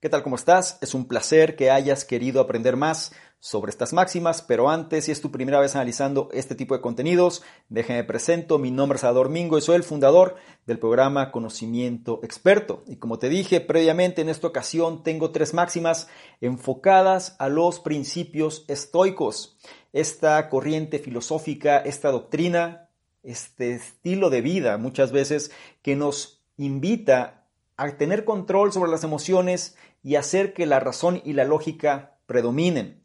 ¿Qué tal? ¿Cómo estás? Es un placer que hayas querido aprender más sobre estas máximas, pero antes, si es tu primera vez analizando este tipo de contenidos, déjame presento, mi nombre es Salvador Mingo y soy el fundador del programa Conocimiento Experto. Y como te dije previamente, en esta ocasión tengo tres máximas enfocadas a los principios estoicos. Esta corriente filosófica, esta doctrina, este estilo de vida muchas veces que nos invita a tener control sobre las emociones y hacer que la razón y la lógica predominen.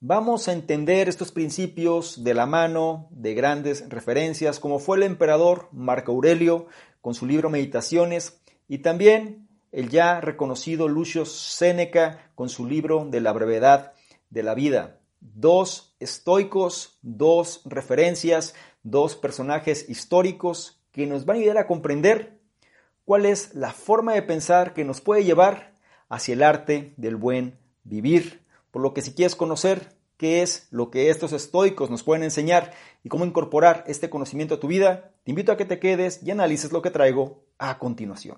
Vamos a entender estos principios de la mano de grandes referencias como fue el emperador Marco Aurelio con su libro Meditaciones y también el ya reconocido Lucio Séneca con su libro de la brevedad de la vida. Dos estoicos, dos referencias, dos personajes históricos que nos van a ayudar a comprender cuál es la forma de pensar que nos puede llevar hacia el arte del buen vivir. Por lo que si quieres conocer qué es lo que estos estoicos nos pueden enseñar y cómo incorporar este conocimiento a tu vida, te invito a que te quedes y analices lo que traigo a continuación.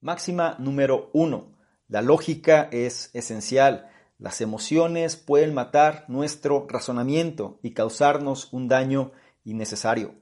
Máxima número uno. La lógica es esencial. Las emociones pueden matar nuestro razonamiento y causarnos un daño innecesario.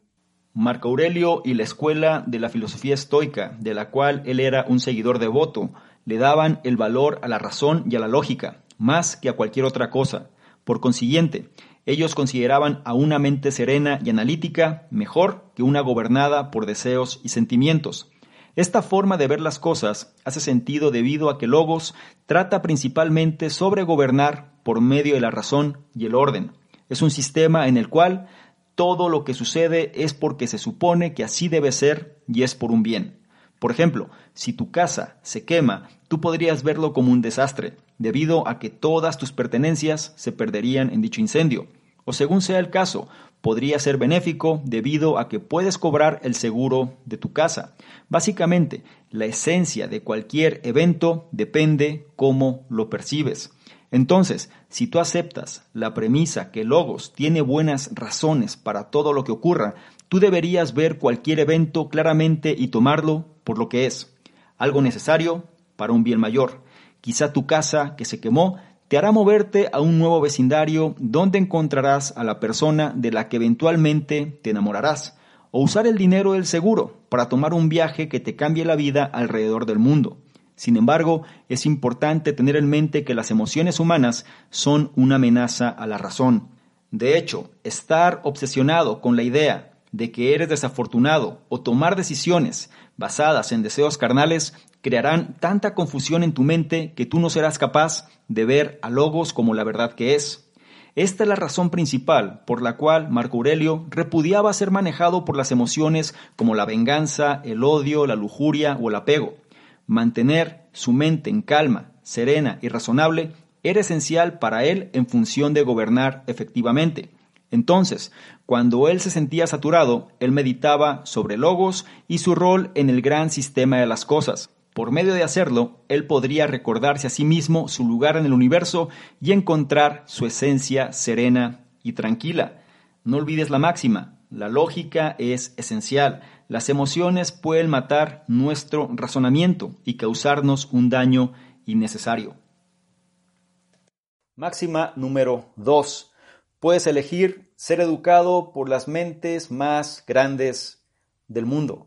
Marco Aurelio y la escuela de la filosofía estoica, de la cual él era un seguidor devoto, le daban el valor a la razón y a la lógica, más que a cualquier otra cosa. Por consiguiente, ellos consideraban a una mente serena y analítica mejor que una gobernada por deseos y sentimientos. Esta forma de ver las cosas hace sentido debido a que Logos trata principalmente sobre gobernar por medio de la razón y el orden. Es un sistema en el cual todo lo que sucede es porque se supone que así debe ser y es por un bien. Por ejemplo, si tu casa se quema, tú podrías verlo como un desastre, debido a que todas tus pertenencias se perderían en dicho incendio. O según sea el caso, podría ser benéfico debido a que puedes cobrar el seguro de tu casa. Básicamente, la esencia de cualquier evento depende cómo lo percibes. Entonces, si tú aceptas la premisa que Logos tiene buenas razones para todo lo que ocurra, tú deberías ver cualquier evento claramente y tomarlo por lo que es, algo necesario para un bien mayor. Quizá tu casa que se quemó te hará moverte a un nuevo vecindario donde encontrarás a la persona de la que eventualmente te enamorarás, o usar el dinero del seguro para tomar un viaje que te cambie la vida alrededor del mundo. Sin embargo, es importante tener en mente que las emociones humanas son una amenaza a la razón. De hecho, estar obsesionado con la idea de que eres desafortunado o tomar decisiones basadas en deseos carnales crearán tanta confusión en tu mente que tú no serás capaz de ver a Logos como la verdad que es. Esta es la razón principal por la cual Marco Aurelio repudiaba ser manejado por las emociones como la venganza, el odio, la lujuria o el apego. Mantener su mente en calma, serena y razonable era esencial para él en función de gobernar efectivamente. Entonces, cuando él se sentía saturado, él meditaba sobre Logos y su rol en el gran sistema de las cosas. Por medio de hacerlo, él podría recordarse a sí mismo su lugar en el universo y encontrar su esencia serena y tranquila. No olvides la máxima, la lógica es esencial. Las emociones pueden matar nuestro razonamiento y causarnos un daño innecesario. Máxima número 2. Puedes elegir ser educado por las mentes más grandes del mundo.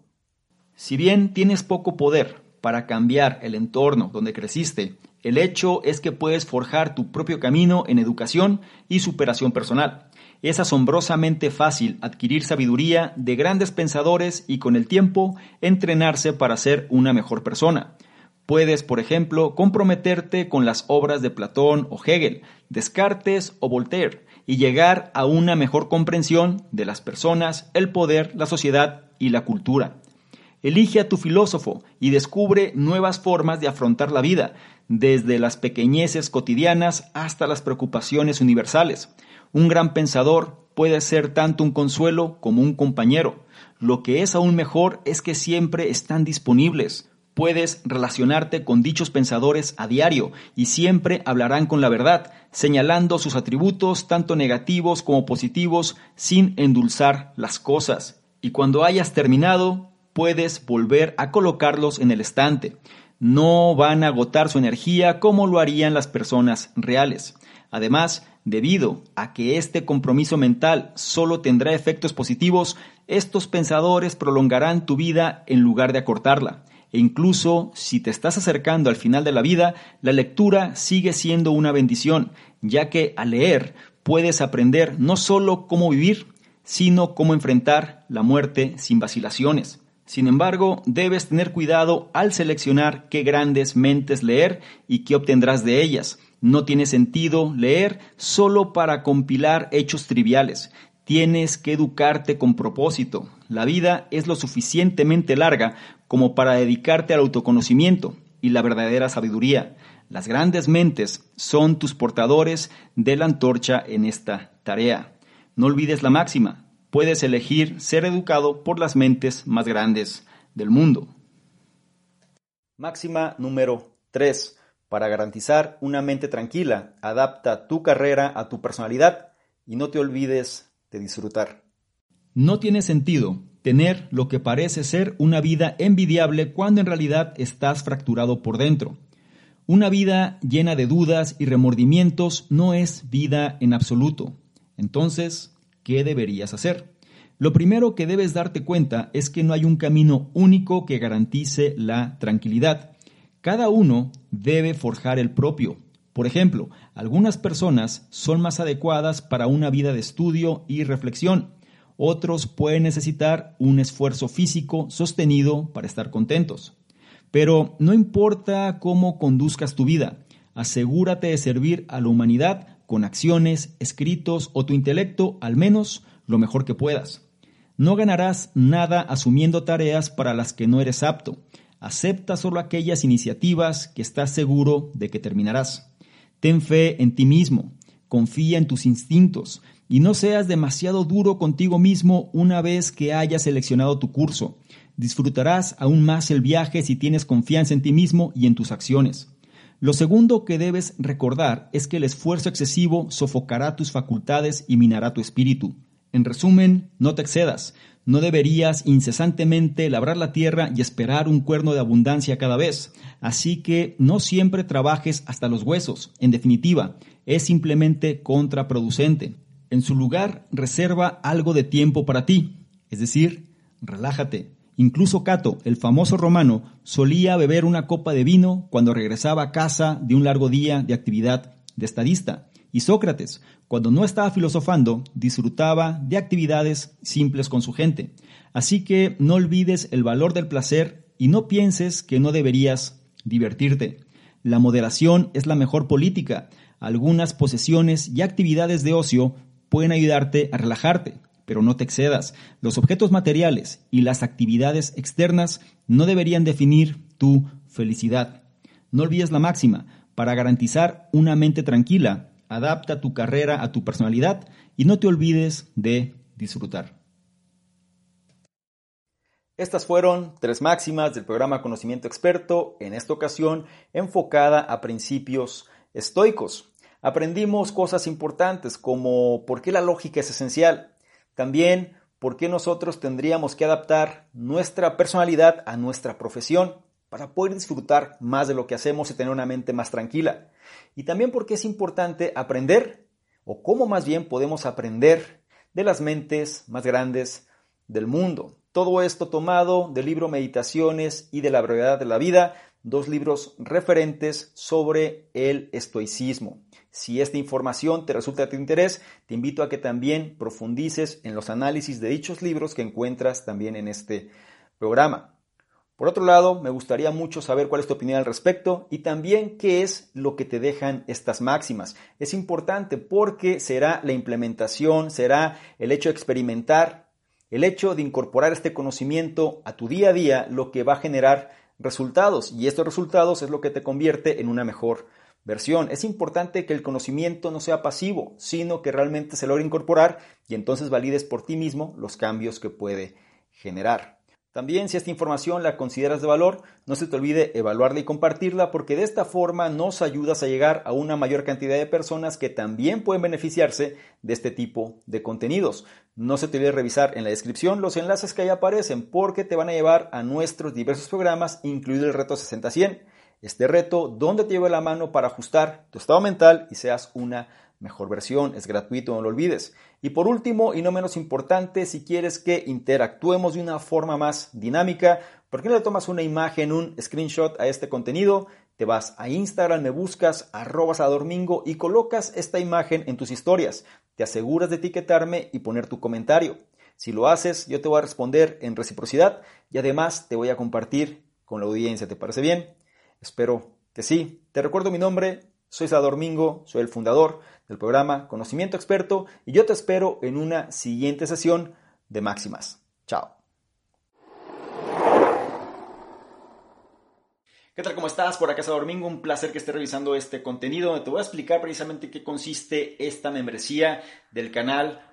Si bien tienes poco poder para cambiar el entorno donde creciste. El hecho es que puedes forjar tu propio camino en educación y superación personal. Es asombrosamente fácil adquirir sabiduría de grandes pensadores y con el tiempo entrenarse para ser una mejor persona. Puedes, por ejemplo, comprometerte con las obras de Platón o Hegel, Descartes o Voltaire y llegar a una mejor comprensión de las personas, el poder, la sociedad y la cultura. Elige a tu filósofo y descubre nuevas formas de afrontar la vida, desde las pequeñeces cotidianas hasta las preocupaciones universales. Un gran pensador puede ser tanto un consuelo como un compañero. Lo que es aún mejor es que siempre están disponibles. Puedes relacionarte con dichos pensadores a diario y siempre hablarán con la verdad, señalando sus atributos tanto negativos como positivos sin endulzar las cosas. Y cuando hayas terminado, puedes volver a colocarlos en el estante. No van a agotar su energía como lo harían las personas reales. Además, debido a que este compromiso mental solo tendrá efectos positivos, estos pensadores prolongarán tu vida en lugar de acortarla. E incluso si te estás acercando al final de la vida, la lectura sigue siendo una bendición, ya que al leer puedes aprender no solo cómo vivir, sino cómo enfrentar la muerte sin vacilaciones. Sin embargo, debes tener cuidado al seleccionar qué grandes mentes leer y qué obtendrás de ellas. No tiene sentido leer solo para compilar hechos triviales. Tienes que educarte con propósito. La vida es lo suficientemente larga como para dedicarte al autoconocimiento y la verdadera sabiduría. Las grandes mentes son tus portadores de la antorcha en esta tarea. No olvides la máxima. Puedes elegir ser educado por las mentes más grandes del mundo. Máxima número 3. Para garantizar una mente tranquila, adapta tu carrera a tu personalidad y no te olvides disfrutar. No tiene sentido tener lo que parece ser una vida envidiable cuando en realidad estás fracturado por dentro. Una vida llena de dudas y remordimientos no es vida en absoluto. Entonces, ¿qué deberías hacer? Lo primero que debes darte cuenta es que no hay un camino único que garantice la tranquilidad. Cada uno debe forjar el propio. Por ejemplo, algunas personas son más adecuadas para una vida de estudio y reflexión. Otros pueden necesitar un esfuerzo físico sostenido para estar contentos. Pero no importa cómo conduzcas tu vida, asegúrate de servir a la humanidad con acciones, escritos o tu intelecto al menos lo mejor que puedas. No ganarás nada asumiendo tareas para las que no eres apto. Acepta solo aquellas iniciativas que estás seguro de que terminarás. Ten fe en ti mismo, confía en tus instintos y no seas demasiado duro contigo mismo una vez que hayas seleccionado tu curso. Disfrutarás aún más el viaje si tienes confianza en ti mismo y en tus acciones. Lo segundo que debes recordar es que el esfuerzo excesivo sofocará tus facultades y minará tu espíritu. En resumen, no te excedas. No deberías incesantemente labrar la tierra y esperar un cuerno de abundancia cada vez. Así que no siempre trabajes hasta los huesos. En definitiva, es simplemente contraproducente. En su lugar, reserva algo de tiempo para ti. Es decir, relájate. Incluso Cato, el famoso romano, solía beber una copa de vino cuando regresaba a casa de un largo día de actividad de estadista. Y Sócrates, cuando no estaba filosofando, disfrutaba de actividades simples con su gente. Así que no olvides el valor del placer y no pienses que no deberías divertirte. La moderación es la mejor política. Algunas posesiones y actividades de ocio pueden ayudarte a relajarte, pero no te excedas. Los objetos materiales y las actividades externas no deberían definir tu felicidad. No olvides la máxima. Para garantizar una mente tranquila, adapta tu carrera a tu personalidad y no te olvides de disfrutar. Estas fueron tres máximas del programa Conocimiento Experto, en esta ocasión enfocada a principios estoicos. Aprendimos cosas importantes como por qué la lógica es esencial, también por qué nosotros tendríamos que adaptar nuestra personalidad a nuestra profesión para poder disfrutar más de lo que hacemos y tener una mente más tranquila. Y también porque es importante aprender, o cómo más bien podemos aprender de las mentes más grandes del mundo. Todo esto tomado del libro Meditaciones y de la brevedad de la vida, dos libros referentes sobre el estoicismo. Si esta información te resulta de tu interés, te invito a que también profundices en los análisis de dichos libros que encuentras también en este programa. Por otro lado, me gustaría mucho saber cuál es tu opinión al respecto y también qué es lo que te dejan estas máximas. Es importante porque será la implementación, será el hecho de experimentar, el hecho de incorporar este conocimiento a tu día a día lo que va a generar resultados y estos resultados es lo que te convierte en una mejor versión. Es importante que el conocimiento no sea pasivo, sino que realmente se logre incorporar y entonces valides por ti mismo los cambios que puede generar. También si esta información la consideras de valor, no se te olvide evaluarla y compartirla porque de esta forma nos ayudas a llegar a una mayor cantidad de personas que también pueden beneficiarse de este tipo de contenidos. No se te olvide revisar en la descripción los enlaces que ahí aparecen porque te van a llevar a nuestros diversos programas, incluido el reto 60-100. Este reto donde te lleva la mano para ajustar tu estado mental y seas una mejor versión, es gratuito, no lo olvides. Y por último, y no menos importante, si quieres que interactuemos de una forma más dinámica, ¿por qué no le tomas una imagen, un screenshot a este contenido? Te vas a Instagram, me buscas, arrobas a Dormingo y colocas esta imagen en tus historias. Te aseguras de etiquetarme y poner tu comentario. Si lo haces, yo te voy a responder en reciprocidad y además te voy a compartir con la audiencia. ¿Te parece bien? Espero que sí. Te recuerdo mi nombre, soy Salvador Mingo, soy el fundador del programa Conocimiento Experto y yo te espero en una siguiente sesión de Máximas. Chao. ¿Qué tal? ¿Cómo estás? Por acá Salvador Mingo, un placer que estés revisando este contenido te voy a explicar precisamente qué consiste esta membresía del canal